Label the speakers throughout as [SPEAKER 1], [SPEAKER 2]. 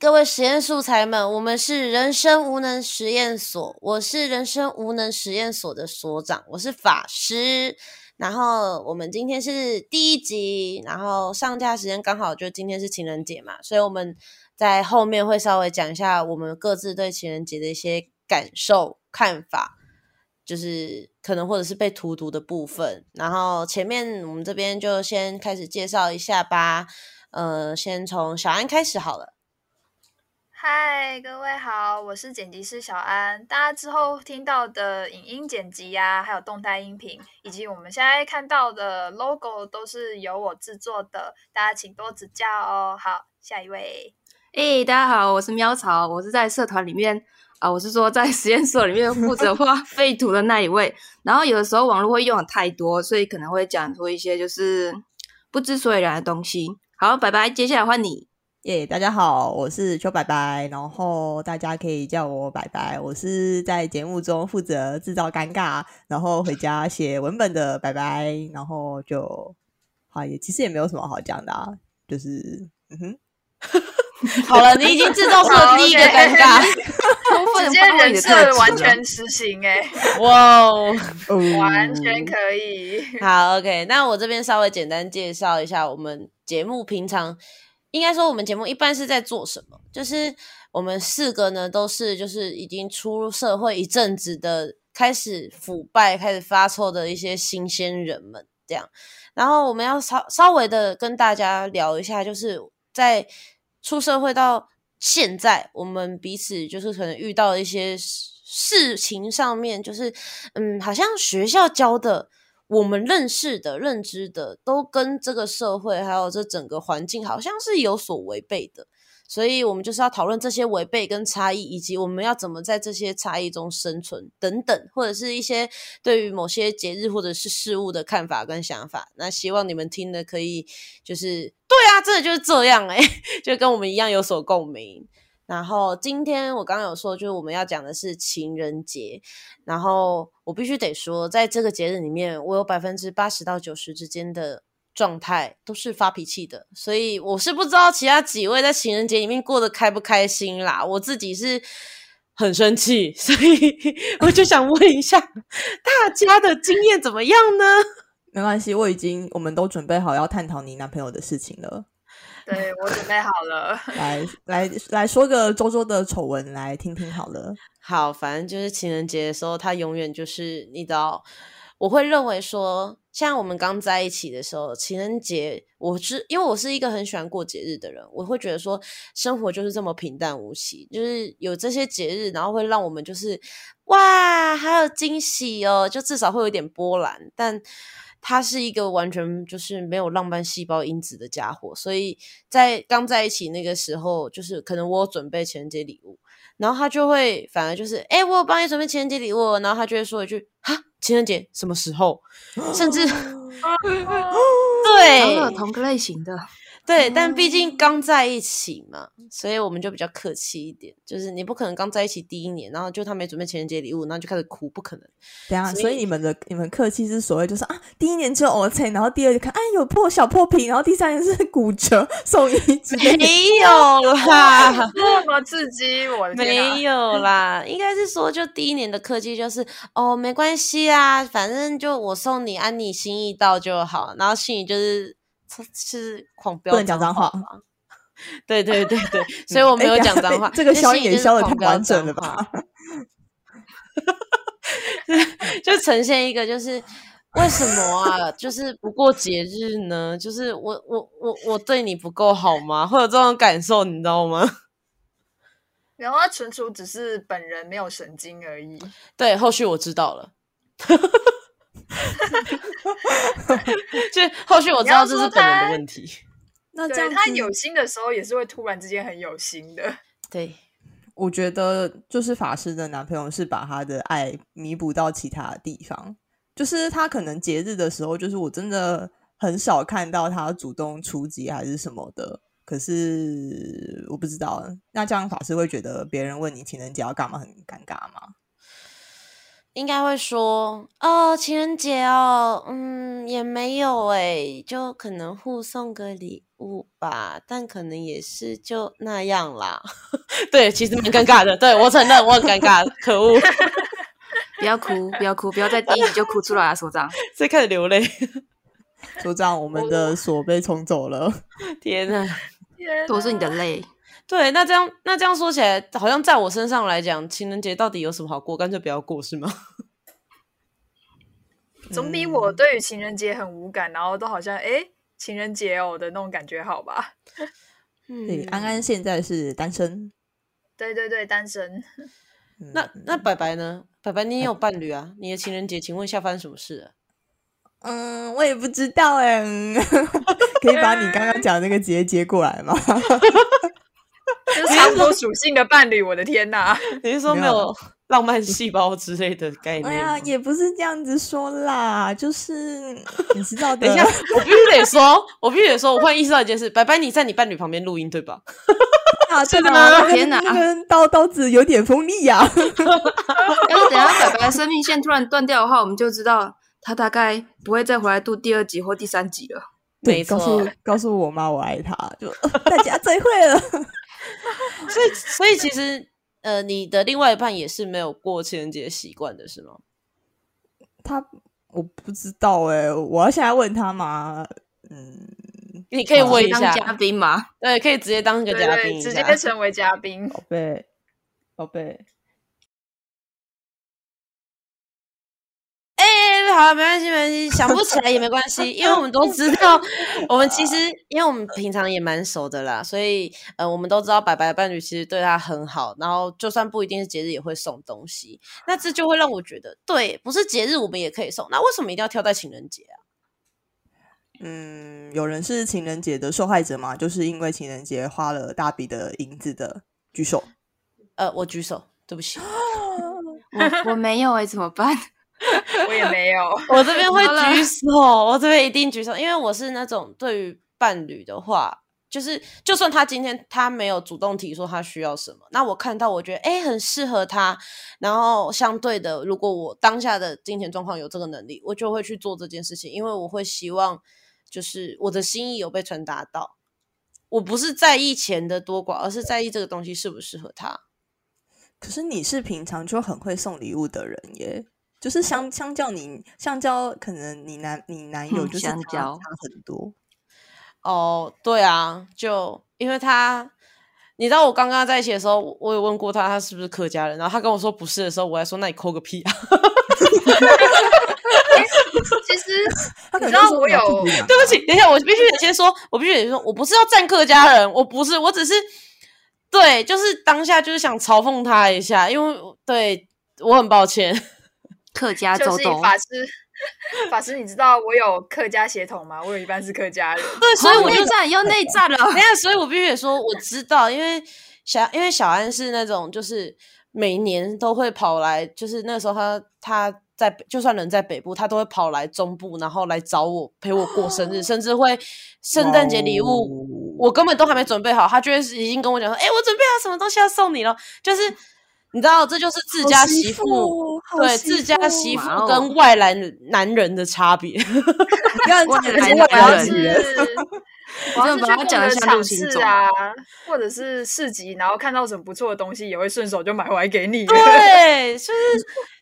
[SPEAKER 1] 各位实验素材们，我们是人生无能实验所，我是人生无能实验所的所长，我是法师。然后我们今天是第一集，然后上架时间刚好就今天是情人节嘛，所以我们在后面会稍微讲一下我们各自对情人节的一些感受、看法，就是可能或者是被荼毒的部分。然后前面我们这边就先开始介绍一下吧。呃，先从小安开始好了。
[SPEAKER 2] 嗨，各位好，我是剪辑师小安。大家之后听到的影音剪辑呀，还有动态音频，以及我们现在看到的 logo，都是由我制作的。大家请多指教哦。好，下一位。
[SPEAKER 3] 诶，大家好，我是喵草，我是在社团里面啊，我是说在实验室里面负责画 废图的那一位。然后有的时候网络会用的太多，所以可能会讲出一些就是不知所以然的东西。好，拜拜。接下来换你
[SPEAKER 4] 耶！大家好，我是邱白白，然后大家可以叫我白白。我是在节目中负责制造尴尬，然后回家写文本的白白。然后就好也，其实也没有什么好讲的，啊，就是嗯哼。
[SPEAKER 1] 好了，你已经制造出了第一个尴尬，
[SPEAKER 2] 直接人设完全实行哎，哇哦，完全可以。
[SPEAKER 1] 好，OK，那我这边稍微简单介绍一下我们节目平常，应该说我们节目一般是在做什么？就是我们四个呢都是就是已经出社会一阵子的，开始腐败、开始发臭的一些新鲜人们这样。然后我们要稍稍微的跟大家聊一下，就是在。出社会到现在，我们彼此就是可能遇到一些事情上面，就是嗯，好像学校教的，我们认识的、认知的，都跟这个社会还有这整个环境，好像是有所违背的。所以，我们就是要讨论这些违背跟差异，以及我们要怎么在这些差异中生存等等，或者是一些对于某些节日或者是事物的看法跟想法。那希望你们听的可以，就是对啊，真的就是这样哎，就跟我们一样有所共鸣。然后今天我刚刚有说，就是我们要讲的是情人节，然后我必须得说，在这个节日里面，我有百分之八十到九十之间的。状态都是发脾气的，所以我是不知道其他几位在情人节里面过得开不开心啦。我自己是很生气，所以我就想问一下大家的经验怎么样呢？
[SPEAKER 4] 没关系，我已经我们都准备好要探讨你男朋友的事情了。
[SPEAKER 2] 对我准备好了，
[SPEAKER 4] 来来来说个周周的丑闻来听听好了。
[SPEAKER 1] 好，反正就是情人节的时候，他永远就是你知道，我会认为说。像我们刚在一起的时候，情人节，我是因为我是一个很喜欢过节日的人，我会觉得说生活就是这么平淡无奇，就是有这些节日，然后会让我们就是哇，还有惊喜哦，就至少会有点波澜。但他是一个完全就是没有浪漫细胞因子的家伙，所以在刚在一起那个时候，就是可能我准备情人节礼物，然后他就会反而就是哎，我有帮你准备情人节礼物，然后他就会说一句哈。情人节什么时候？甚至 对
[SPEAKER 3] 同个类型的。
[SPEAKER 1] 对，但毕竟刚在一起嘛，所以我们就比较客气一点。就是你不可能刚在一起第一年，然后就他没准备情人节礼物，然后就开始哭，不可能。
[SPEAKER 4] 对啊，所以你们的你们客气是所谓就是啊，第一年就 OK，然后第二年看哎有破小破皮，然后第三年是骨折送医，
[SPEAKER 1] 没有啦，
[SPEAKER 2] 这么刺激我？
[SPEAKER 1] 没有啦，应该是说就第一年的客气就是哦没关系啊，反正就我送你，按你心意到就好，然后心里就是。是狂飙，
[SPEAKER 4] 不能讲脏话
[SPEAKER 1] 吗？对对对对，所以我没有讲脏话。
[SPEAKER 4] 这个消也消的太完整了吧？
[SPEAKER 1] 就呈现一个，就是为什么啊？就是不过节日呢？就是我我我我对你不够好吗？会有这种感受，你知道吗？
[SPEAKER 2] 然后他纯属只是本人没有神经而已。
[SPEAKER 1] 对，后续我知道了。就后续我知道这是本人的问题。
[SPEAKER 2] 那这样他有心的时候也是会突然之间很有心的。
[SPEAKER 1] 对，
[SPEAKER 4] 我觉得就是法师的男朋友是把他的爱弥补到其他地方，就是他可能节日的时候，就是我真的很少看到他主动出击还是什么的。可是我不知道，那这样法师会觉得别人问你情人节要干嘛很尴尬吗？
[SPEAKER 1] 应该会说哦，情人节哦，嗯，也没有诶，就可能互送个礼物吧，但可能也是就那样啦。对，其实蛮尴尬的，对我承认我很尴尬，可恶，
[SPEAKER 3] 不要哭，不要哭，不要在第一集就哭出来啊，所长。
[SPEAKER 1] 所以开始流泪。
[SPEAKER 4] 所长，我们的锁被冲走了。
[SPEAKER 1] 天呐，
[SPEAKER 2] 天
[SPEAKER 3] 都是你的
[SPEAKER 2] 哪
[SPEAKER 3] 泪。
[SPEAKER 1] 对，那这样那这样说起来，好像在我身上来讲，情人节到底有什么好过？干脆不要过是吗？
[SPEAKER 2] 总比我对于情人节很无感，然后都好像哎、诶情人节哦的那种感觉好吧？
[SPEAKER 4] 对，
[SPEAKER 1] 嗯，
[SPEAKER 4] 安安现在是单身。
[SPEAKER 2] 对对对，单身。
[SPEAKER 4] 嗯
[SPEAKER 1] 那那白白呢？白白，你也有伴侣啊？你的情人节，请问一下发生什么事了？
[SPEAKER 4] 嗯，我也不知道哎，嗯 可以把你刚刚讲的那个节接过来吗？
[SPEAKER 2] 就是差不多属性的伴侣，我的天哪！
[SPEAKER 1] 你是说
[SPEAKER 4] 没有
[SPEAKER 1] 浪漫细胞之类的概念？
[SPEAKER 4] 哎呀，也不是这样子说啦，就是你知道的。
[SPEAKER 1] 等一下，我必须得说，我必须得说，我忽然意识到一件事，白白你在你伴侣旁边录音对吧？
[SPEAKER 4] 啊，真
[SPEAKER 1] 的
[SPEAKER 4] 啊，
[SPEAKER 1] 吗
[SPEAKER 4] 那个
[SPEAKER 3] 天哪
[SPEAKER 4] 那根刀刀子有点锋利呀、
[SPEAKER 3] 要是等下白白的生命线突然断掉的话，我们就知道他大概不会再回来录第二集或第三集了。
[SPEAKER 4] 对，
[SPEAKER 1] 没
[SPEAKER 4] 告诉
[SPEAKER 1] 错
[SPEAKER 4] 告诉我妈我爱她，就、呃大家再会了。
[SPEAKER 1] 所以，所以其实，呃，你的另外一半也是没有过情人节习惯的，是吗？
[SPEAKER 4] 他我不知道哎、我要现在问他吗？嗯，
[SPEAKER 1] 你可以问一下，
[SPEAKER 3] 当嘉宾吗，
[SPEAKER 1] 对，可以直接当个嘉宾
[SPEAKER 2] 直接成为嘉宾。
[SPEAKER 4] 宝贝，宝贝，
[SPEAKER 1] 哎、好，没关系，没关系，想不起来也没关系，因为我们都知道，我们其实因为我们平常也蛮熟的啦，所以呃，我们都知道白白的伴侣其实对他很好，然后就算不一定是节日也会送东西，那这就会让我觉得，对，不是节日我们也可以送，那为什么一定要挑在情人节啊？
[SPEAKER 4] 嗯，有人是情人节的受害者吗？就是因为情人节花了大笔的银子的，举手。
[SPEAKER 1] 呃，我举手，对不起，
[SPEAKER 3] 我我没有哎、怎么办？
[SPEAKER 2] 我也没有，
[SPEAKER 1] 我这边会举手，我这边一定举手，因为我是那种对于伴侣的话，就是就算他今天他没有主动提说他需要什么，那我看到我觉得诶很适合他，然后相对的，如果我当下的金钱状况有这个能力，我就会去做这件事情，因为我会希望就是我的心意有被传达到。我不是在意钱的多寡，而是在意这个东西适不适合他。
[SPEAKER 4] 可是你是平常就很会送礼物的人耶，就是相相较你，相较可能你男你男友
[SPEAKER 3] 嗯
[SPEAKER 4] 就是差
[SPEAKER 3] 相较
[SPEAKER 4] 差很多。
[SPEAKER 1] 哦，对啊，就因为他，你知道我刚刚在一起的时候，我我有问过他，他是不是客家人，然后他跟我说不是的时候，我还说那你抠个屁啊！
[SPEAKER 2] 其实
[SPEAKER 4] 他可
[SPEAKER 2] 你
[SPEAKER 4] 能我要
[SPEAKER 2] 知道我有
[SPEAKER 1] 对不起，等一下，我必须得先说，我必须得说，我不是要站客家人，我不是，我只是对，就是当下就是想嘲讽他一下，因为对我很抱歉。
[SPEAKER 3] 客家
[SPEAKER 2] 就是
[SPEAKER 3] 周董，
[SPEAKER 2] 法师，法师，你知道我有客家血统吗？我有一半是客家人。
[SPEAKER 1] 对，所以我就
[SPEAKER 3] 内战又内 战了。
[SPEAKER 1] 等一下，所以我必须得说，我知道，因为小因为小安是那种就是每年都会跑来，就是那时候他他在就算人在北部，他都会跑来中部，然后来找我陪我过生日，甚至会圣诞节礼物。我根本都还没准备好，他就会已经跟我讲说：“哎、我准备好什么东西要送你了。”就是你知道，这就是自家媳妇对自家媳妇跟外来男人的差别。
[SPEAKER 4] 你看
[SPEAKER 3] 外
[SPEAKER 4] 这个
[SPEAKER 3] 来男人
[SPEAKER 2] 我要
[SPEAKER 3] 把它讲得
[SPEAKER 2] 逛个场
[SPEAKER 3] 像陆行
[SPEAKER 2] 啊，或者是市集，然后看到什么不错的东西，也会顺手就买回来给你。
[SPEAKER 1] 对，就是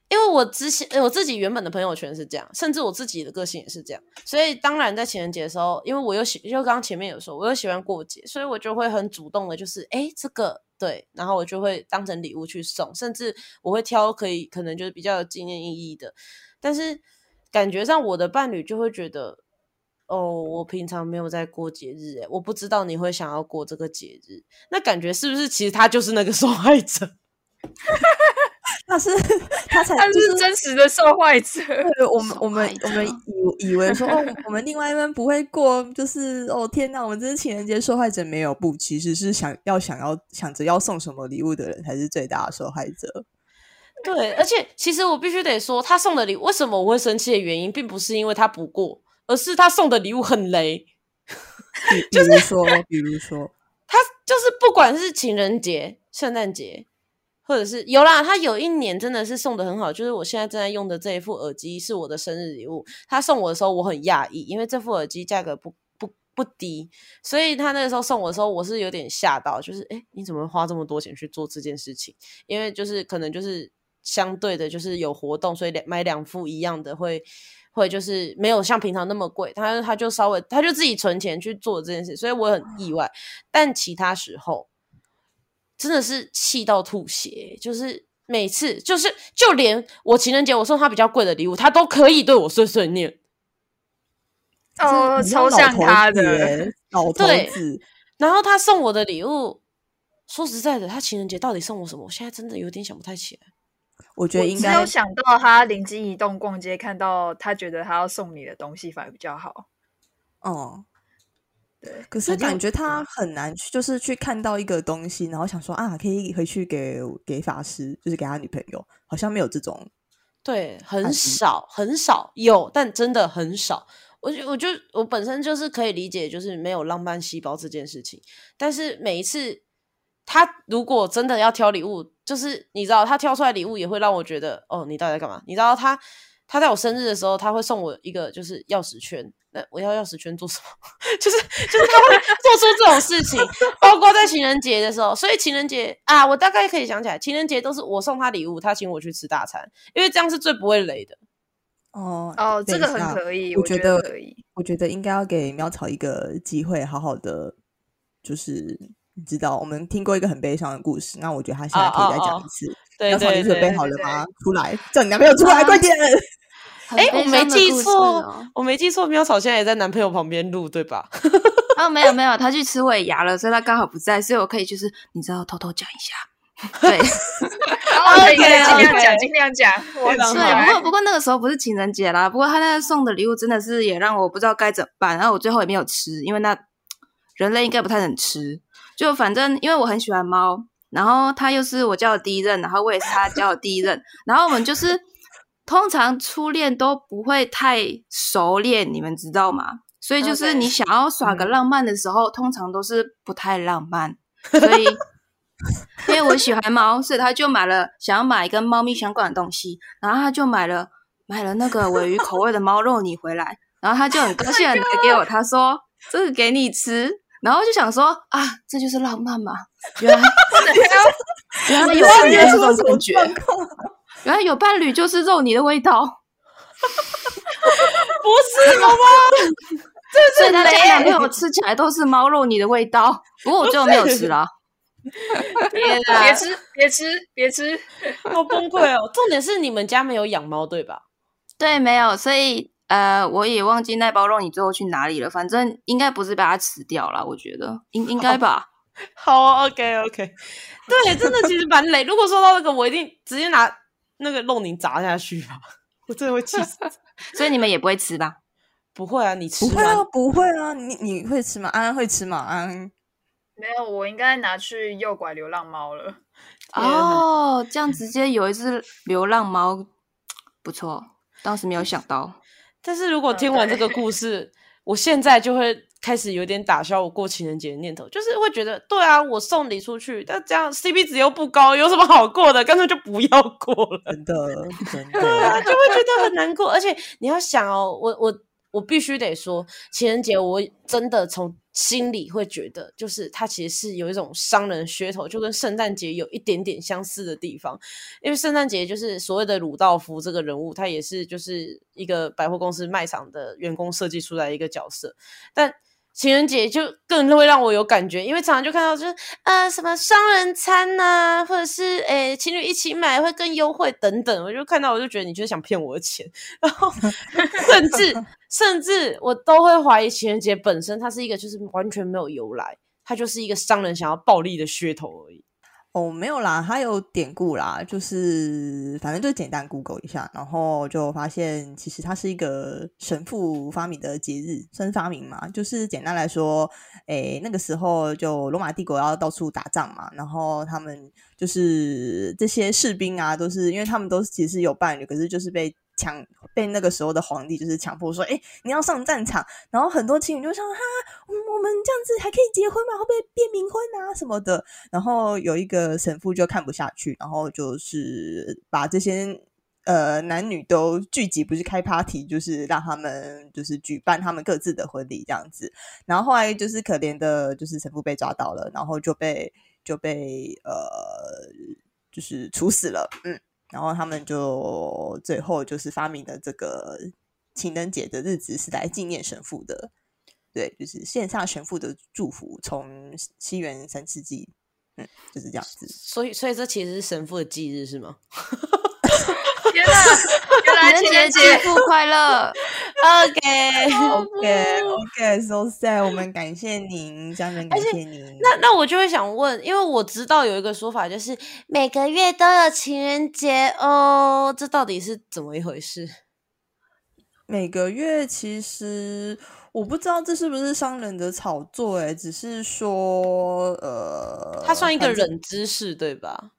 [SPEAKER 1] 因为我之前呃我自己原本的朋友圈是这样，甚至我自己的个性也是这样，所以当然在情人节的时候，因为我又喜，就刚刚前面有说，我又喜欢过节，所以我就会很主动的，就是哎、诶这个对，然后我就会当成礼物去送，甚至我会挑可以可能就是比较有纪念意义的，但是感觉上我的伴侣就会觉得。哦，我平常没有在过节日，诶，我不知道你会想要过这个节日，那感觉是不是其实他就是那个受害者？
[SPEAKER 4] 那是他才
[SPEAKER 2] 他
[SPEAKER 4] 就是
[SPEAKER 2] 真实的受害者。
[SPEAKER 4] 对我们我们我们以以为说 哦，我们另外一半不会过，就是哦天哪，我们这是情人节受害者没有不，其实是想要想要想着要送什么礼物的人才是最大的受害者。
[SPEAKER 1] 对，而且其实我必须得说，他送的礼物为什么我会生气的原因，并不是因为他不过，而是他送的礼物很雷。
[SPEAKER 4] 比 比如说，比如说，
[SPEAKER 1] 他就是不管是情人节、圣诞节，或者是有啦，他有一年真的是送的很好，就是我现在正在用的这一副耳机是我的生日礼物。他送我的时候我很讶异，因为这副耳机价格不不不低，所以他那个时候送我的时候我是有点吓到，就是诶你怎么花这么多钱去做这件事情？因为就是可能就是相对的，就是有活动，所以两买两副一样的会会就是没有像平常那么贵。他他就稍微他就自己存钱去做这件事，所以我很意外。但其他时候。真的是气到吐血，就是每次，就是就连我情人节我送他比较贵的礼物，他都可以对我碎碎念。
[SPEAKER 2] 哦，超像他的
[SPEAKER 4] 老头子。
[SPEAKER 1] 然后他送我的礼物，说实在的，他情人节到底送我什么？我现在真的有点想不太起来。
[SPEAKER 4] 我觉得应该
[SPEAKER 2] 有想到他灵机一动，逛街看到他觉得他要送你的东西，反而比较好。
[SPEAKER 4] 哦。
[SPEAKER 2] 对，
[SPEAKER 4] 可是感觉他很难去，就是去看到一个东西，然后想说啊，可以回去给给法师，就是给他女朋友，好像没有这种。
[SPEAKER 1] 对，很少很少有，但真的很少。我我就我本身就是可以理解，就是没有浪漫细胞这件事情。但是每一次他如果真的要挑礼物，就是你知道，他挑出来礼物也会让我觉得，哦，你到底在干嘛？你知道他他在我生日的时候，他会送我一个就是钥匙圈。那我要钥匙圈做什么？就是就是他会做出这种事情，包括在情人节的时候。所以情人节啊，我大概可以想起来，情人节都是我送他礼物，他请我去吃大餐，因为这样是最不会雷的。
[SPEAKER 4] 哦
[SPEAKER 2] 哦，这个很可以，我
[SPEAKER 4] 觉得
[SPEAKER 2] 可以。
[SPEAKER 4] 我觉得应该要给苗草一个机会，好好的，就是你知道，我们听过一个很悲伤的故事，那我觉得他现在可以再讲一次。
[SPEAKER 1] 苗
[SPEAKER 4] 草，你准备好了吗？出来，叫你男朋友出来，快点！
[SPEAKER 1] 哎，我没记错，我没记错，喵草现在也在男朋友旁边录，对吧？
[SPEAKER 3] 哦，没有没有，他去吃尾牙了，所以他刚好不在，所以我可以就是你知道偷偷讲一下，对，
[SPEAKER 2] 可以尽量讲，尽量讲。
[SPEAKER 3] 对，不过不过那个时候不是情人节啦，不过他那个送的礼物真的是也让我不知道该怎么办，然后我最后也没有吃，因为那人类应该不太能吃，就反正因为我很喜欢猫，然后他又是我教的第一任，然后我也是他教的第一任，然后我们就是。通常初恋都不会太熟练，你们知道吗？所以就是你想要耍个浪漫的时候，通常都是不太浪漫。所以因为我喜欢猫，所以他就买了想要买跟猫咪相关的东西，然后他就买了买了那个尾鱼口味的猫肉泥回来，然后他就很高兴的拿给我，他说这个给你吃，然后就想说啊，这就是浪漫嘛，原来 原来有伴侣这种感觉。原来有伴侣就是肉泥的味道，
[SPEAKER 1] 不是好吗？
[SPEAKER 3] 所以他家男朋友吃起来都是猫肉泥的味道。不过我最后没有吃了。
[SPEAKER 2] 别别吃，别吃，别吃，
[SPEAKER 1] 好崩溃哦！重点是你们家没有养猫对吧？
[SPEAKER 3] 对，没有。所以呃，我也忘记那包肉你最后去哪里了。反正应该不是把它吃掉了，我觉得应应该吧。
[SPEAKER 1] 好，OK OK。对，真的其实蛮累。如果说到那个，我一定直接拿。那个肉泥砸下去吧，我真的会气死。
[SPEAKER 3] 所以你们也不会吃吧？
[SPEAKER 1] 不会啊，你吃
[SPEAKER 4] 不会啊，不会啊，你你会吃吗？安安会吃吗？安安
[SPEAKER 2] 没有，我应该拿去诱拐流浪猫了。
[SPEAKER 3] 哦，这样直接有一只流浪猫，不错。当时没有想到，
[SPEAKER 1] 但是如果听完这个故事，我现在就会。开始有点打消我过情人节的念头，就是会觉得，对啊，我送礼出去，但这样 CP 值又不高，有什么好过的？干脆就不要过了，
[SPEAKER 4] 真的，
[SPEAKER 1] 对啊，就会觉得很难过。而且你要想哦，我我我必须得说，情人节我真的从。心里会觉得，就是它其实是有一种商人噱头，就跟圣诞节有一点点相似的地方。因为圣诞节就是所谓的鲁道夫这个人物，他也是就是一个百货公司卖场的员工设计出来一个角色，但。情人节就更会让我有感觉，因为常常就看到就是呃什么双人餐呐，或者是诶情侣一起买会更优惠等等，我就看到我就觉得你就是想骗我的钱，然后 甚至甚至我都会怀疑情人节本身它是一个就是完全没有由来，它就是一个商人想要暴利的噱头而已。
[SPEAKER 4] 哦，没有啦，它有典故啦，就是反正就简单 Google 一下，然后就发现其实它是一个神父发明的节日，生发明嘛，就是简单来说，诶，那个时候就罗马帝国要到处打仗嘛，然后他们就是这些士兵啊，都是因为他们都其实有伴侣，可是就是被强被那个时候的皇帝就是强迫说，哎，你要上战场。然后很多情侣就想，哈，我我们这样子还可以结婚吗？会不会变冥婚啊什么的？然后有一个神父就看不下去，然后就是把这些。呃，男女都聚集，不是开 party，就是让他们就是举办他们各自的婚礼这样子。然后后来就是可怜的，就是神父被抓到了，然后就被就被呃，就是处死了。嗯，然后他们就最后就是发明的这个情人节的日子是来纪念神父的。对，就是献上神父的祝福，从西元三世纪，嗯，就是这样子。
[SPEAKER 1] 所以，所以这其实是神父的忌日是吗？
[SPEAKER 2] 情人节
[SPEAKER 3] 祝福快乐。
[SPEAKER 4] OK，OK，OK，So sad。我们感谢您，家人感谢您。
[SPEAKER 1] 那那我就会想问，因为我知道有一个说法，就是每个月都有情人节哦，这到底是怎么一回事？
[SPEAKER 4] 每个月其实我不知道这是不是商人的炒作，哎，只是说，呃，
[SPEAKER 1] 它算一个冷知识，对吧？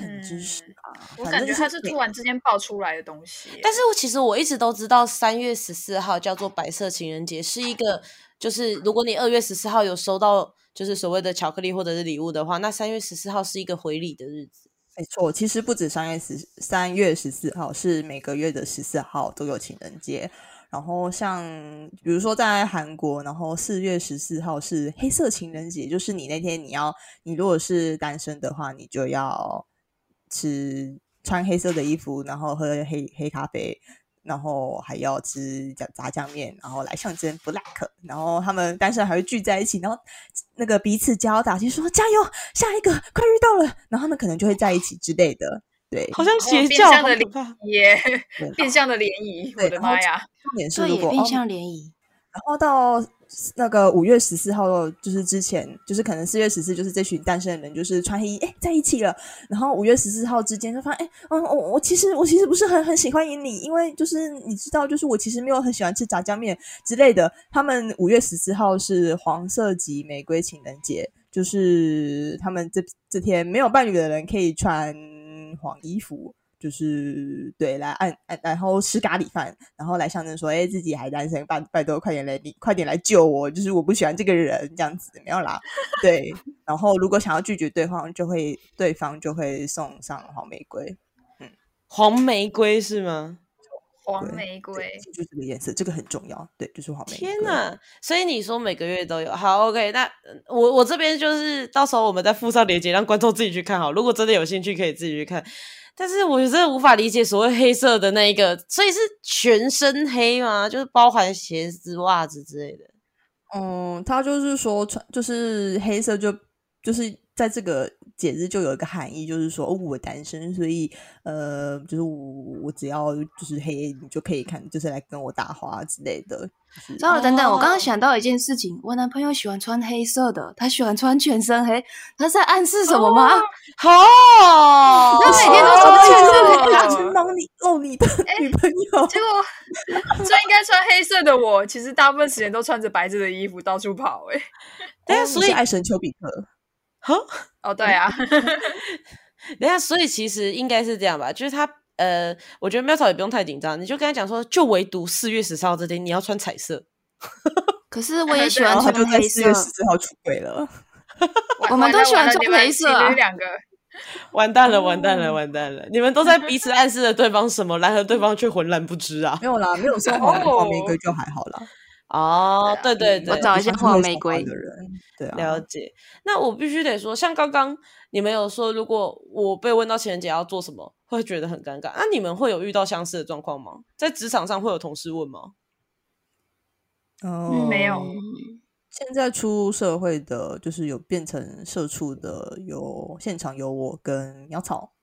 [SPEAKER 4] 很知识啊，
[SPEAKER 2] 我感觉它是突然之间爆出来的东西。
[SPEAKER 1] 但是我其实我一直都知道，三月十四号叫做白色情人节，是一个就是如果你二月十四号有收到就是所谓的巧克力或者是礼物的话，那三月十四号是一个回礼的日子。
[SPEAKER 4] 没错，其实不止三月十三月十四号，是每个月的十四号都有情人节。然后像比如说在韩国，然后四月十四号是黑色情人节，就是你那天你要你如果是单身的话，你就要。吃穿黑色的衣服，然后喝黑黑咖啡，然后还要吃炸炸酱面，然后来象征 black。然后他们单身还会聚在一起，然后那个彼此加油打气，说加油，下一个快遇到了，然后他们可能就会在一起之类的。对，
[SPEAKER 1] 好像邪教
[SPEAKER 2] 的联谊，变相的联谊，我的妈呀！
[SPEAKER 4] 重点是如果
[SPEAKER 3] 变相联谊，
[SPEAKER 4] 然后到。那个五月十四号就是之前，就是可能四月十四，就是这群单身的人就是穿黑衣哎在一起了，然后五月十四号之间就发现哎嗯我我其实我其实不是很很喜欢你，因为就是你知道就是我其实没有很喜欢吃炸酱面之类的。他们五月十四号是黄色及玫瑰情人节，就是他们这这天没有伴侣的人可以穿黄衣服。就是对，来按按，然后吃咖喱饭，然后来象征说，哎，自己还单身，拜拜托，快点来，你快点来救我，就是我不喜欢这个人，这样子没有啦。对，然后如果想要拒绝对方，就会对方就会送上黄玫瑰。
[SPEAKER 1] 嗯，黄玫瑰是吗？
[SPEAKER 2] 黄玫瑰
[SPEAKER 4] 就这个颜色，这个很重要。对，就是黄玫瑰。
[SPEAKER 1] 天哪！所以你说每个月都有，好，OK。那我我这边就是到时候我们再附上链接，让观众自己去看好。如果真的有兴趣，可以自己去看。但是我真的无法理解所谓黑色的那一个，所以是全身黑吗？就是包含鞋子、袜子之类的。
[SPEAKER 4] 嗯，他就是说穿就是黑色，就就是在这个。节日就有一个含义，就是说哦，我单身，所以呃，就是我我只要就是黑，你就可以看，就是来跟我搭话之类的。
[SPEAKER 3] 稍等等，我刚刚想到一件事情，我男朋友喜欢穿黑色的，他喜欢穿全身黑，他在暗示什么吗？
[SPEAKER 1] 好，
[SPEAKER 3] 他每天都穿全身黑，
[SPEAKER 4] 打去帮你哦你的女朋友。
[SPEAKER 2] 结果最应该穿黑色的我，其实大部分时间都穿着白色的衣服到处跑。哎，
[SPEAKER 4] 但是所以爱神丘比特。
[SPEAKER 2] 哈哦，对啊，
[SPEAKER 1] 等下，所以其实应该是这样吧，就是他呃，我觉得喵草也不用太紧张，你就跟他讲说，就唯独四月十四号这天你要穿彩色。
[SPEAKER 3] 可是我也喜欢穿黑色。
[SPEAKER 4] 四月十四号出轨了，
[SPEAKER 3] 我们都喜欢穿黑色。
[SPEAKER 2] 两个
[SPEAKER 1] 完蛋了，完蛋了，完蛋了！你们都在彼此暗示着对方什么，然而对方却浑然不知啊！
[SPEAKER 4] 没有啦，没有说黄黄玫瑰就还好啦。
[SPEAKER 1] 哦，对对对，
[SPEAKER 3] 我找一些黄玫瑰
[SPEAKER 4] 的人，对啊，
[SPEAKER 1] 了解。那我必须得说，像刚刚你们有说，如果我被问到情人节要做什么，会觉得很尴尬。那你们会有遇到相似的状况吗？在职场上会有同事问吗？
[SPEAKER 4] 哦，
[SPEAKER 2] 没有。
[SPEAKER 4] 现在出社会的，就是有变成社畜的，有现场有我跟苗草。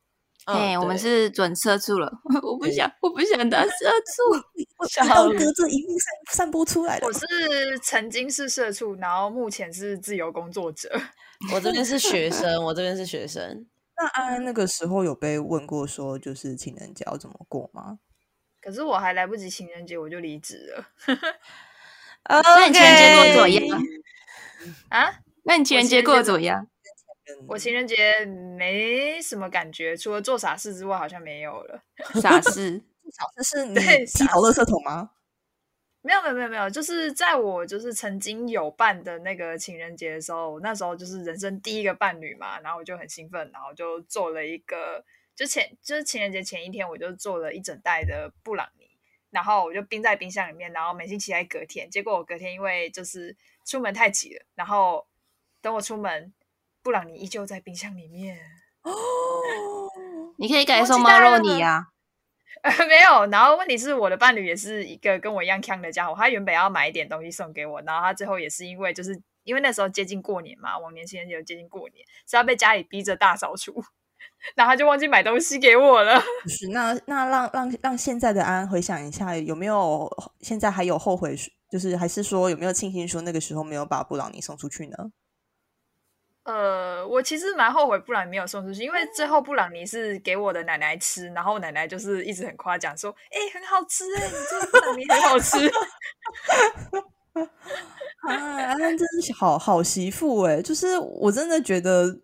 [SPEAKER 3] 哎，我们是准社畜了，我不想，我不想当社畜，
[SPEAKER 4] 我想要隔着一定散散播出来的。
[SPEAKER 2] 我是曾经是社畜，然后目前是自由工作者。
[SPEAKER 1] 我这边是学生，我这边是学生。
[SPEAKER 4] 那安安那个时候有被问过说，就是情人节要怎么过吗？
[SPEAKER 2] 可是我还来不及情人节，我就离职了。
[SPEAKER 3] 那你情人节过怎么样？
[SPEAKER 2] 啊？
[SPEAKER 3] 那你情人节过得怎么样？
[SPEAKER 2] 我情人节没什么感觉，除了做傻事之外，好像没有了。
[SPEAKER 3] 傻事
[SPEAKER 4] 傻事是你
[SPEAKER 2] 对
[SPEAKER 4] 踢跑垃圾桶吗？
[SPEAKER 2] 没有没有没有没有，就是在我就是曾经有伴的那个情人节的时候，我那时候就是人生第一个伴侣嘛，然后我就很兴奋，然后就做了一个，就前就是情人节前一天，我就做了一整袋的布朗尼，然后我就冰在冰箱里面，然后每星期来隔天，结果我隔天因为就是出门太急了，然后等我出门，布朗尼依旧在冰箱里面。
[SPEAKER 4] 哦，
[SPEAKER 3] 你可以改送猫肉泥啊。
[SPEAKER 2] 呃，没有。然后问题是我的伴侣也是一个跟我一样强的家伙，他原本要买一点东西送给我，然后他最后也是因为就是因为那时候接近过年嘛，往年情人节有接近过年，是要被家里逼着大扫除，然后他就忘记买东西给我了。
[SPEAKER 4] 是那那让让让现在的安回想一下，有没有现在还有后悔？就是还是说有没有庆幸说那个时候没有把布朗尼送出去呢？
[SPEAKER 2] 呃，我其实蛮后悔布朗尼没有送出去，因为最后布朗尼是给我的奶奶吃，然后奶奶就是一直很夸奖说：“哎、很好吃哎、你这个布朗尼很好吃。
[SPEAKER 4] 啊，安真是好好媳妇哎！就是我真的觉得，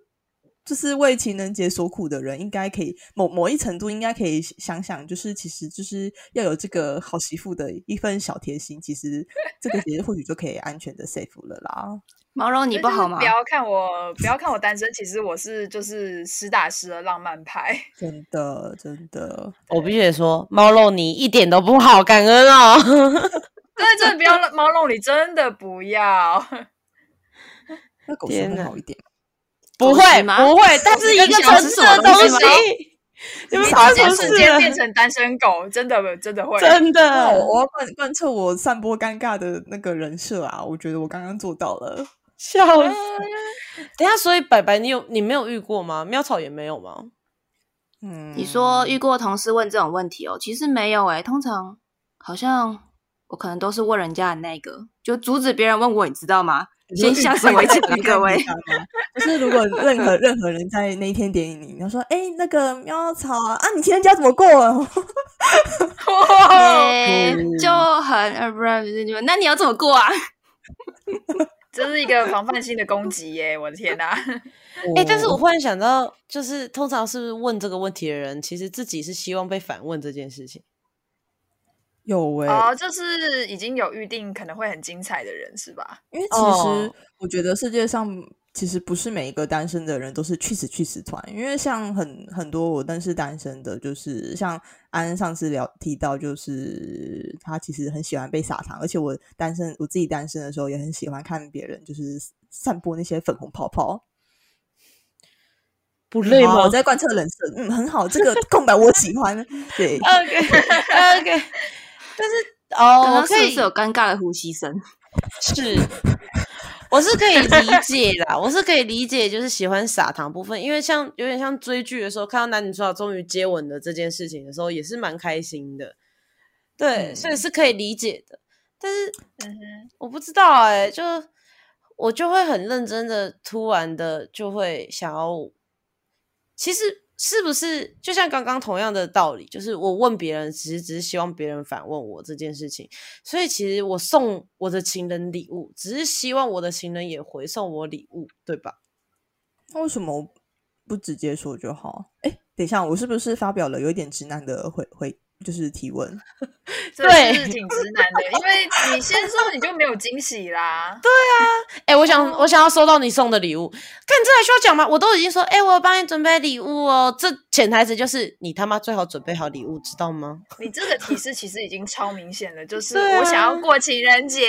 [SPEAKER 4] 就是为情人节所苦的人，应该可以某某一程度应该可以想想，就是其实就是要有这个好媳妇的一份小贴心，其实这个节日或许就可以安全的 safe 了啦。
[SPEAKER 3] 毛绒你不好吗
[SPEAKER 2] 不？要看我，不要看我单身，其实我是就是实打实的浪漫派。
[SPEAKER 4] 真的，真的，
[SPEAKER 1] 我必须得说，猫肉你一点都不好，感恩哦。
[SPEAKER 2] 对，真的不要 猫肉你，真的不要。
[SPEAKER 4] 那狗食
[SPEAKER 1] 天哪
[SPEAKER 4] 会好一点。
[SPEAKER 1] 不会
[SPEAKER 3] 吗
[SPEAKER 1] 不会，但是一个
[SPEAKER 3] 跟小吃
[SPEAKER 1] 层次的东
[SPEAKER 3] 西，
[SPEAKER 1] 你们
[SPEAKER 2] 你
[SPEAKER 1] 发生
[SPEAKER 2] 直接瞬间？变成单身狗，真的真的会。
[SPEAKER 1] 真的，
[SPEAKER 4] 我我要贯贯彻我散播尴尬的那个人设啊！我觉得我刚刚做到了。
[SPEAKER 1] 笑死！等下，所以白白，你有你没有遇过吗？喵草也没有吗？
[SPEAKER 4] 嗯，
[SPEAKER 3] 你说遇过同事问这种问题哦？其实没有诶、通常好像我可能都是问人家的那个，就阻止别人问我，你知道吗？先下手为强，各位。
[SPEAKER 4] 就是如果任何任何人在那一天点你，要说：“哎、那个喵草啊，啊，你情人节要怎么过？”
[SPEAKER 2] 哇，
[SPEAKER 3] 诶就很呃，不是你们，那你要怎么过啊？
[SPEAKER 2] 这是一个防范性的攻击耶！我的天哪、
[SPEAKER 1] 哎、但是我忽然想到，就是通常是不是问这个问题的人，其实自己是希望被反问这件事情。
[SPEAKER 4] 有哎、
[SPEAKER 2] 哦，就是已经有预定可能会很精彩的人是吧？
[SPEAKER 4] 因为其
[SPEAKER 1] 哦
[SPEAKER 4] 实我觉得世界上其实不是每一个单身的人都是去死去死团，因为像很很多我认识单身的，就是像安上次聊提到，就是他其实很喜欢被撒糖，而且我单身我自己单身的时候也很喜欢看别人就是散播那些粉红泡泡。
[SPEAKER 1] 不累吗
[SPEAKER 4] 我在贯彻人生，嗯，很好，这个空白我喜欢。对
[SPEAKER 1] ，？OK OK，但是哦，可以
[SPEAKER 3] 是不是有尴尬的呼吸声？
[SPEAKER 1] 是，我是可以理解啦，我是可以理解，就是喜欢撒糖部分，因为像有点像追剧的时候，看到男女主角终于接吻的这件事情的时候，也是蛮开心的。对，所以是可以理解的。但是
[SPEAKER 2] 嗯哼，
[SPEAKER 1] 我不知道哎、就我就会很认真的，突然的就会想要，其实是不是就像刚刚同样的道理，就是我问别人，其实只是希望别人反问我这件事情，所以其实我送我的情人礼物，只是希望我的情人也回送我礼物，对吧？
[SPEAKER 4] 那为什么不直接说就好？哎，等一下，我是不是发表了有点直男的回回，就是提问？
[SPEAKER 2] 这
[SPEAKER 1] 对
[SPEAKER 2] 是挺直男的，因为你先说你就没有惊喜啦。
[SPEAKER 1] 对啊哎、我想我想要收到你送的礼物，看这还需要讲吗？我都已经说，哎、我有帮你准备礼物哦，这潜台词就是你他妈最好准备好礼物，知道吗？
[SPEAKER 2] 你这个提示其实已经超明显了，就是我想要过情人节。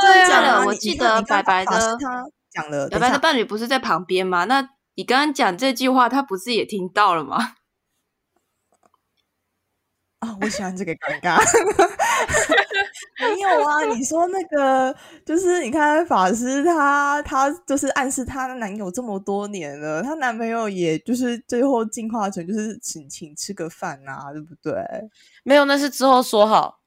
[SPEAKER 1] 对啊
[SPEAKER 3] 我
[SPEAKER 4] 你
[SPEAKER 3] 记得白白的
[SPEAKER 4] 他讲了，
[SPEAKER 3] 白白的伴侣不是在旁边吗？那你刚刚讲这句话，他不是也听到了吗？
[SPEAKER 4] 啊，我喜欢这个尴尬。没有啊，你说那个就是你看法师她，她就是暗示她男友这么多年了，她男朋友也就是最后进化成就是请请吃个饭啊，对不对？
[SPEAKER 1] 没有，那是之后说好，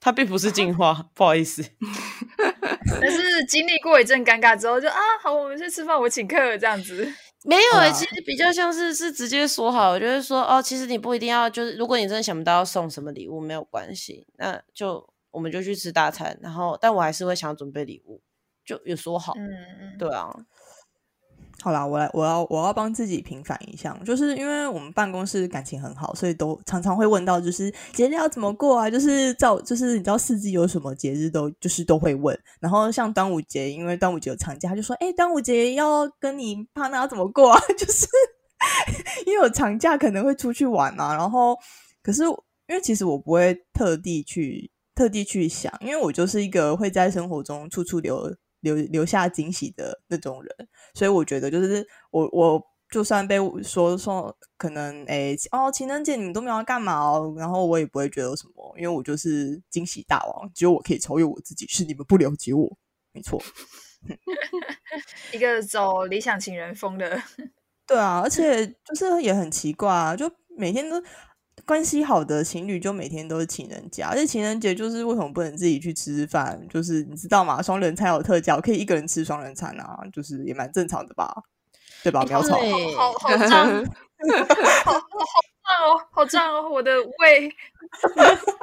[SPEAKER 1] 他并不是进化，不好意思。
[SPEAKER 2] 但是经历过一阵尴尬之后就，啊，好，我们去吃饭，我请客这样子。
[SPEAKER 1] 没有诶、
[SPEAKER 4] 啊。
[SPEAKER 1] 其实比较像是是直接说好，就是说哦，其实你不一定要，就是如果你真的想不到要送什么礼物，没有关系，那就我们就去吃大餐，然后但我还是会想要准备礼物，就有说好，
[SPEAKER 2] 嗯嗯，
[SPEAKER 1] 对啊，
[SPEAKER 4] 好啦，我来，我要我要帮自己平反一下，就是因为我们办公室感情很好，所以都常常会问到，就是节日要怎么过啊？就是照，就是你知道四季有什么节日都就是都会问。然后像端午节，因为端午节有长假，就说：“哎，端午节要跟你帕娜怎么过啊？” 就是 因为有长假，可能会出去玩啊。然后可是因为其实我不会特地去特地去想，因为我就是一个会在生活中处处留。留留下惊喜的那种人，所以我觉得就是我我就算被说说可能诶哦情人节你们都没有干嘛哦，然后我也不会觉得什么，因为我就是惊喜大王，只有我可以超越我自己，是你们不了解我，没错。
[SPEAKER 2] 一个走理想情人风的，
[SPEAKER 4] 对啊，而且就是也很奇怪啊，就每天都。关系好的情侣就每天都是情人节，而且情人节就是为什么不能自己去吃饭？就是你知道吗？双人餐有特价，可以一个人吃双人餐啊，就是也蛮正常的吧？对吧？苗草，
[SPEAKER 2] 好好胀，好好胀 哦，好胀哦，我的胃，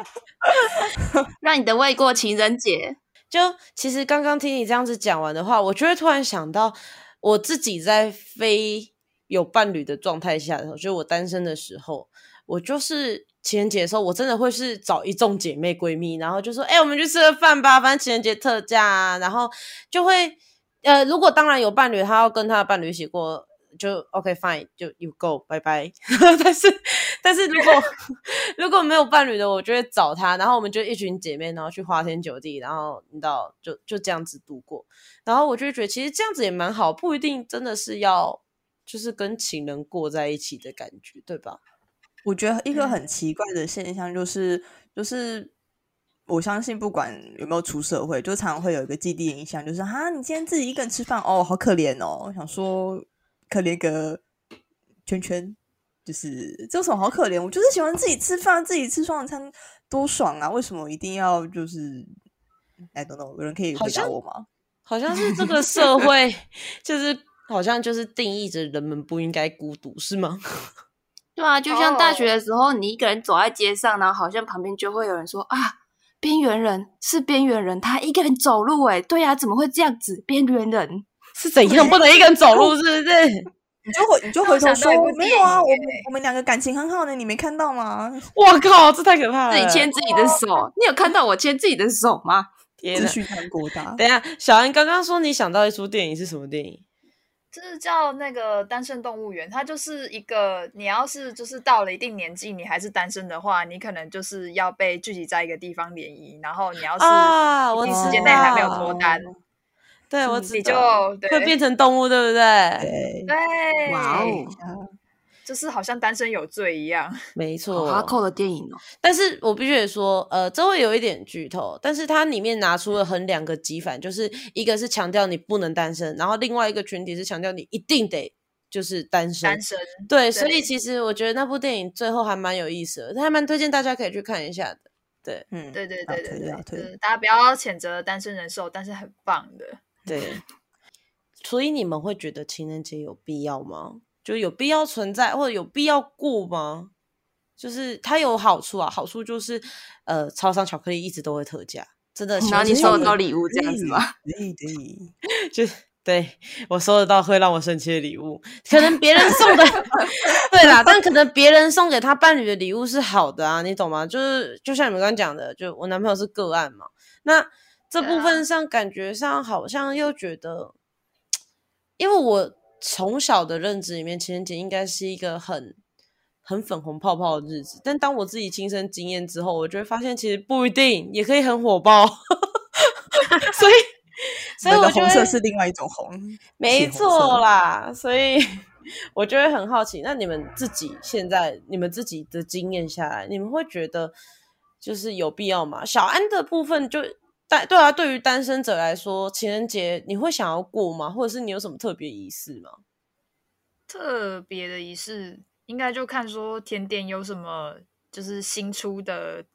[SPEAKER 3] 让你的胃过情人节。
[SPEAKER 1] 就其实刚刚听你这样子讲完的话，我就会突然想到，我自己在非有伴侣的状态下的时候，就是我单身的时候。我就是情人节的时候，我真的会是找一众姐妹闺蜜，然后就说：“哎，我们去吃个饭吧，反正情人节特价。”啊然后就会，呃，如果当然有伴侣，他要跟他的伴侣一起过，就 OK fine，就 you go，拜拜。但是，但是如果 如果没有伴侣的，我就会找他，然后我们就一群姐妹，然后去花天酒地，然后你知道，就就这样子度过。然后我就觉得，其实这样子也蛮好，不一定真的是要就是跟情人过在一起的感觉，对吧？
[SPEAKER 4] 我觉得一个很奇怪的现象就是，就是我相信不管有没有出社会，就常常会有一个既定印象，就是哈，你今天自己一个人吃饭哦，好可怜哦。我想说，可怜个圈圈，就是这种好可怜。我就是喜欢自己吃饭，自己吃双人餐多爽啊！为什么一定要就是哎，等等，有人可以回答我吗？
[SPEAKER 1] 好像是这个社会，就是好像就是定义着人们不应该孤独，是吗？
[SPEAKER 3] 对啊，就像大学的时候，你一个人走在街上，然后好像旁边就会有人说啊，边缘人是边缘人，他一个人走路，哎，对呀，怎么会这样子？边缘人
[SPEAKER 1] 是怎样不能一个人走路？是不是？
[SPEAKER 4] 你就回你就回头说没有啊，我们我们两个感情很好呢，你没看到吗？
[SPEAKER 1] 我靠，这太可怕了！
[SPEAKER 3] 自己牵自己的手，你有看到我牵自己的手吗？
[SPEAKER 4] 资讯太过大。
[SPEAKER 1] 等一下，小安刚刚说你想到一出电影是什么电影？
[SPEAKER 2] 就是叫那个单身动物园，它就是一个你要是就是到了一定年纪，你还是单身的话，你可能就是要被聚集在一个地方联谊，然后你要是一定时间内还没有脱单，
[SPEAKER 1] 对我
[SPEAKER 2] 你就
[SPEAKER 1] 会变成动物，对不
[SPEAKER 2] 对？
[SPEAKER 3] 对，哇哦。
[SPEAKER 2] 就是好像单身有罪一样，
[SPEAKER 1] 没错，
[SPEAKER 3] 哈扣的电影哦。
[SPEAKER 1] 但是我必须得说，呃，这会有一点剧透，但是它里面拿出了很两个极反，就是一个是强调你不能单身，然后另外一个群体是强调你一定得就是单身。
[SPEAKER 2] 单身，
[SPEAKER 1] 对，所以其实我觉得那部电影最后还蛮有意思的，还蛮推荐大家可以去看一下的。对，
[SPEAKER 2] 嗯，对对对对对，大家不要谴责单身人寿，但是很棒的。
[SPEAKER 1] 对，所以你们会觉得情人节有必要吗？就有必要存在，或者有必要过吗？就是它有好处啊，好处就是，呃，超商巧克力一直都会特价，真的。
[SPEAKER 3] 然后你收得到礼物这样子吗？
[SPEAKER 4] 对对，
[SPEAKER 1] 就对我收得到会让我生气的礼物，可能别人送的，对啦，但可能别人送给他伴侣的礼物是好的啊，你懂吗？就是就像你们刚刚讲的，就我男朋友是个案嘛，那这部分上感觉上好像又觉得，因为我。从小的认知里面，情人节应该是一个很很粉红泡泡的日子。但当我自己亲身经验之后，我就会发现其实不一定，也可以很火爆。所以，所以我
[SPEAKER 4] 觉得红色是另外一种红，
[SPEAKER 1] 没错啦。所以，我就会很好奇，那你们自己现在你们自己的经验下来，你们会觉得就是有必要吗？小安的部分就。对啊，对于单身者来说，情人节你会想要过吗？或者是你有什么特别仪式吗？
[SPEAKER 2] 特别的仪式应该就看说甜点有什么，就是新出的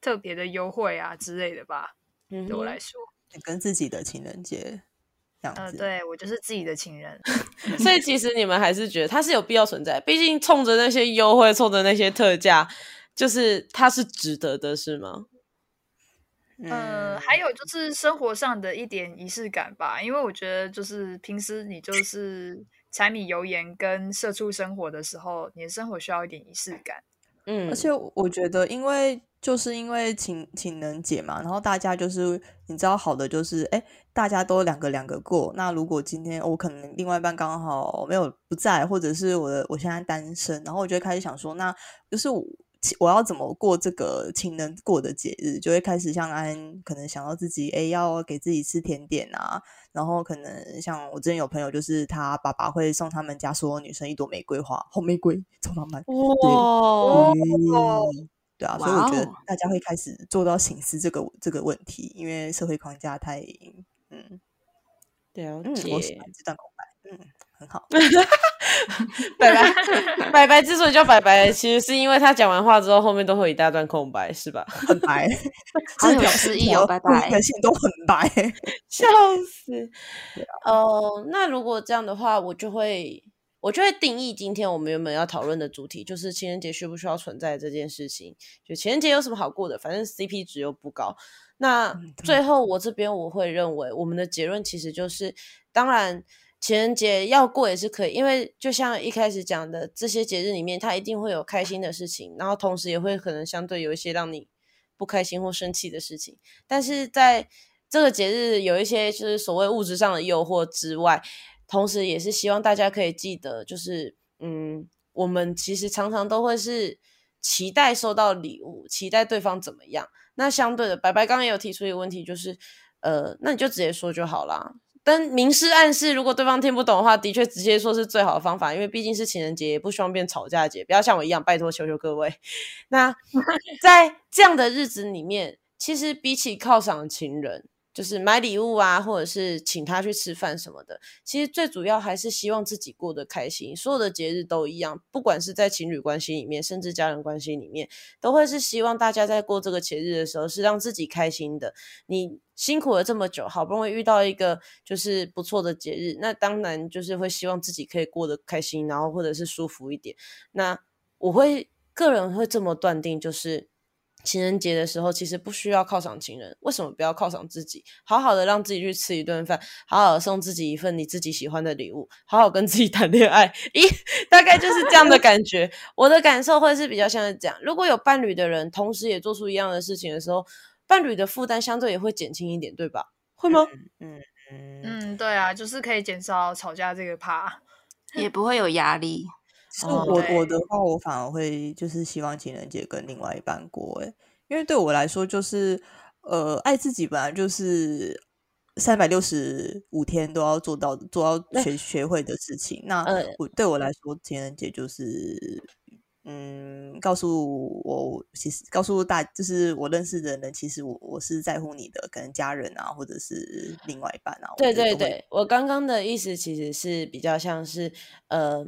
[SPEAKER 2] 特别的优惠啊之类的吧。嗯对我来说，
[SPEAKER 4] 跟自己的情人节这样子。呃，
[SPEAKER 2] 对我就是自己的情人，
[SPEAKER 1] 所以其实你们还是觉得它是有必要存在。毕竟冲着那些优惠，冲着那些特价，就是它是值得的，是吗？
[SPEAKER 2] 嗯，还有就是生活上的一点仪式感吧，因为我觉得就是平时你就是柴米油盐跟社畜生活的时候，你的生活需要一点仪式感。
[SPEAKER 1] 嗯，
[SPEAKER 4] 而且我觉得，因为就是因为情情人节嘛，然后大家就是你知道，好的就是哎，大家都两个两个过。那如果今天我可能另外一半刚好没有不在，或者是我的我现在单身，然后我就开始想说，那就是我。要怎么过这个情人过的节日？就会开始像安可能想到自己，哎，要给自己吃甜点啊。然后可能像我之前有朋友，就是他爸爸会送他们家所有女生一朵玫瑰花，红玫瑰，超浪漫。哇，对啊，所以我觉得大家会开始做到醒思这个这个问题，因为社会框架太嗯，
[SPEAKER 1] 对啊，
[SPEAKER 4] 嗯，我喜欢这段空白，嗯。很好，
[SPEAKER 1] 拜拜拜拜。之所以叫拜拜，其实是因为他讲完话之后，后面都会一大段空白，是吧？
[SPEAKER 4] 很白，
[SPEAKER 3] 很有诗意哦。拜拜，
[SPEAKER 4] 的信都很白，
[SPEAKER 1] 笑死。哦，那如果这样的话，我就会我就会定义今天我们原本要讨论的主题，就是情人节需不需要存在这件事情。就情人节有什么好过的？反正 CP 值又不高。那最后我这边我会认为，我们的结论其实就是，当然。情人节要过也是可以，因为就像一开始讲的，这些节日里面，它一定会有开心的事情，然后同时也会可能相对有一些让你不开心或生气的事情。但是在这个节日有一些就是所谓物质上的诱惑之外，同时也是希望大家可以记得，就是嗯，我们其实常常都会是期待收到礼物，期待对方怎么样。那相对的，白白刚刚也有提出一个问题，就是呃，那你就直接说就好啦。但明示暗示，如果对方听不懂的话，的确直接说是最好的方法，因为毕竟是情人节，也不希望变吵架节。不要像我一样，拜托求求各位。那 在这样的日子里面，其实比起犒赏情人。就是买礼物啊，或者是请他去吃饭什么的。其实最主要还是希望自己过得开心。所有的节日都一样，不管是在情侣关系里面，甚至家人关系里面，都会是希望大家在过这个节日的时候是让自己开心的。你辛苦了这么久，好不容易遇到一个就是不错的节日，那当然就是会希望自己可以过得开心，然后或者是舒服一点。那我会个人会这么断定，就是。情人节的时候，其实不需要犒赏情人，为什么不要犒赏自己？好好的让自己去吃一顿饭，好好的送自己一份你自己喜欢的礼物，好好跟自己谈恋爱。咦，大概就是这样的感觉。我的感受会是比较像是这样：如果有伴侣的人，同时也做出一样的事情的时候，伴侣的负担相对也会减轻一点，对吧？会吗？
[SPEAKER 2] 嗯嗯对啊，就是可以减少吵架这个怕，
[SPEAKER 3] 也不会有压力。
[SPEAKER 4] 我我的话，我反而会就是希望情人节跟另外一半过，哎，因为对我来说，就是呃，爱自己本来就是三百六十五天都要做到做到学学会的事情。那我对我来说，情人节就是嗯，告诉我其实告诉大，就是我认识的人，其实我我是在乎你的，可能家人啊，或者是另外一半啊。
[SPEAKER 1] 对对对，我刚刚的意思其实是比较像是呃。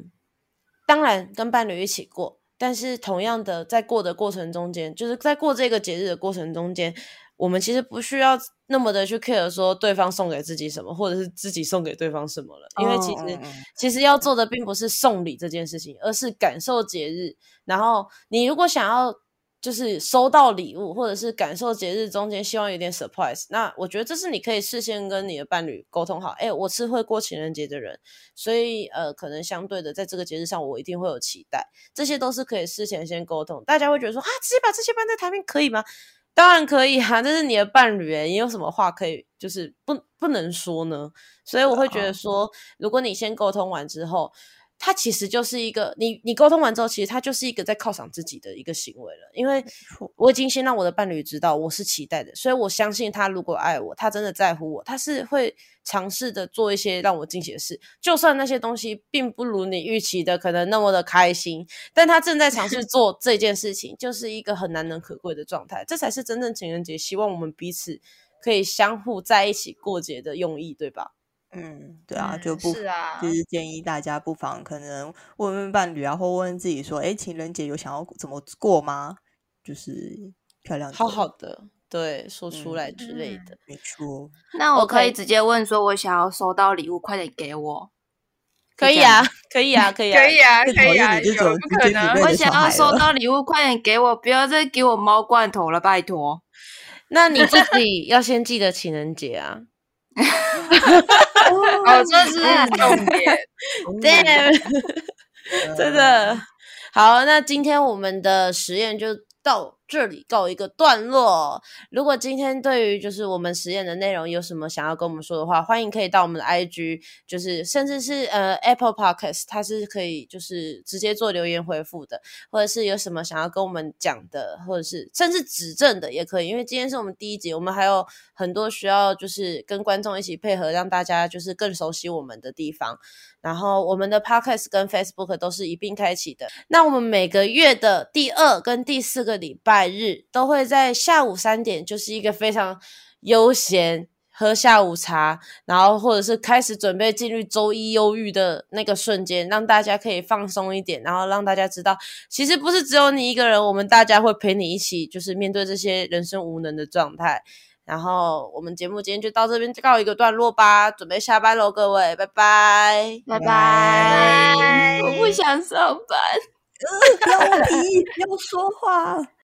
[SPEAKER 1] 当然跟伴侣一起过，但是同样的，在过的过程中间，就是在过这个节日的过程中间，我们其实不需要那么的去 care 说对方送给自己什么，或者是自己送给对方什么了，因为其实其实要做的并不是送礼这件事情，而是感受节日。然后你如果想要。就是收到礼物，或者是感受节日中间，希望有点 surprise。那我觉得这是你可以事先跟你的伴侣沟通好。哎，我是会过情人节的人，所以呃，可能相对的，在这个节日上，我一定会有期待。这些都是可以事前先沟通。大家会觉得说啊，直接把这些搬在台面可以吗？当然可以啊，这是你的伴侣，你有什么话可以就是不不能说呢？所以我会觉得说，如果你先沟通完之后。他其实就是一个，你你沟通完之后，其实他就是一个在犒赏自己的一个行为了。因为我已经先让我的伴侣知道我是期待的，所以我相信他如果爱我，他真的在乎我，他是会尝试的做一些让我惊喜的事。就算那些东西并不如你预期的可能那么的开心，但他正在尝试做这件事情，就是一个很难能可贵的状态。这才是真正情人节希望我们彼此可以相互在一起过节的用意，对吧？
[SPEAKER 4] 嗯，对啊，就不就是建议大家不妨可能问问伴侣啊，或问问自己说，哎，情人节有想要怎么过吗？就是漂亮，
[SPEAKER 1] 好好的，对，说出来之类的，
[SPEAKER 4] 没错。
[SPEAKER 3] 那我可以直接问说，我想要收到礼物，快点给我。
[SPEAKER 1] 可以啊，可以啊，可以啊，
[SPEAKER 2] 可以啊，可以啊，有不可能？
[SPEAKER 3] 我想要收到礼物，快点给我，不要再给我猫罐头了，拜托。
[SPEAKER 1] 那你自己要先记得情人节啊。
[SPEAKER 2] 哦，这是重点。
[SPEAKER 1] 对，真的好。那今天我们的实验就到这里告一个段落。如果今天对于就是我们实验的内容有什么想要跟我们说的话，欢迎可以到我们的 IG，就是甚至是呃 Apple Podcast，它是可以就是直接做留言回复的，或者是有什么想要跟我们讲的，或者是甚至指正的也可以。因为今天是我们第一集，我们还有很多需要就是跟观众一起配合，让大家就是更熟悉我们的地方。然后我们的 Podcast 跟 Facebook 都是一并开启的。那我们每个月的第二跟第四个礼拜日都会在下午三点，就是一个非常悠闲喝下午茶，然后或者是开始准备进入周一忧郁的那个瞬间，让大家可以放松一点，然后让大家知道，其实不是只有你一个人，我们大家会陪你一起，就是面对这些人生无能的状态。然后我们节目今天就到这边告一个段落吧，准备下班喽，各位，拜拜，
[SPEAKER 3] 拜
[SPEAKER 4] 拜
[SPEAKER 3] 我不想上班。
[SPEAKER 4] 不要提，不要说话。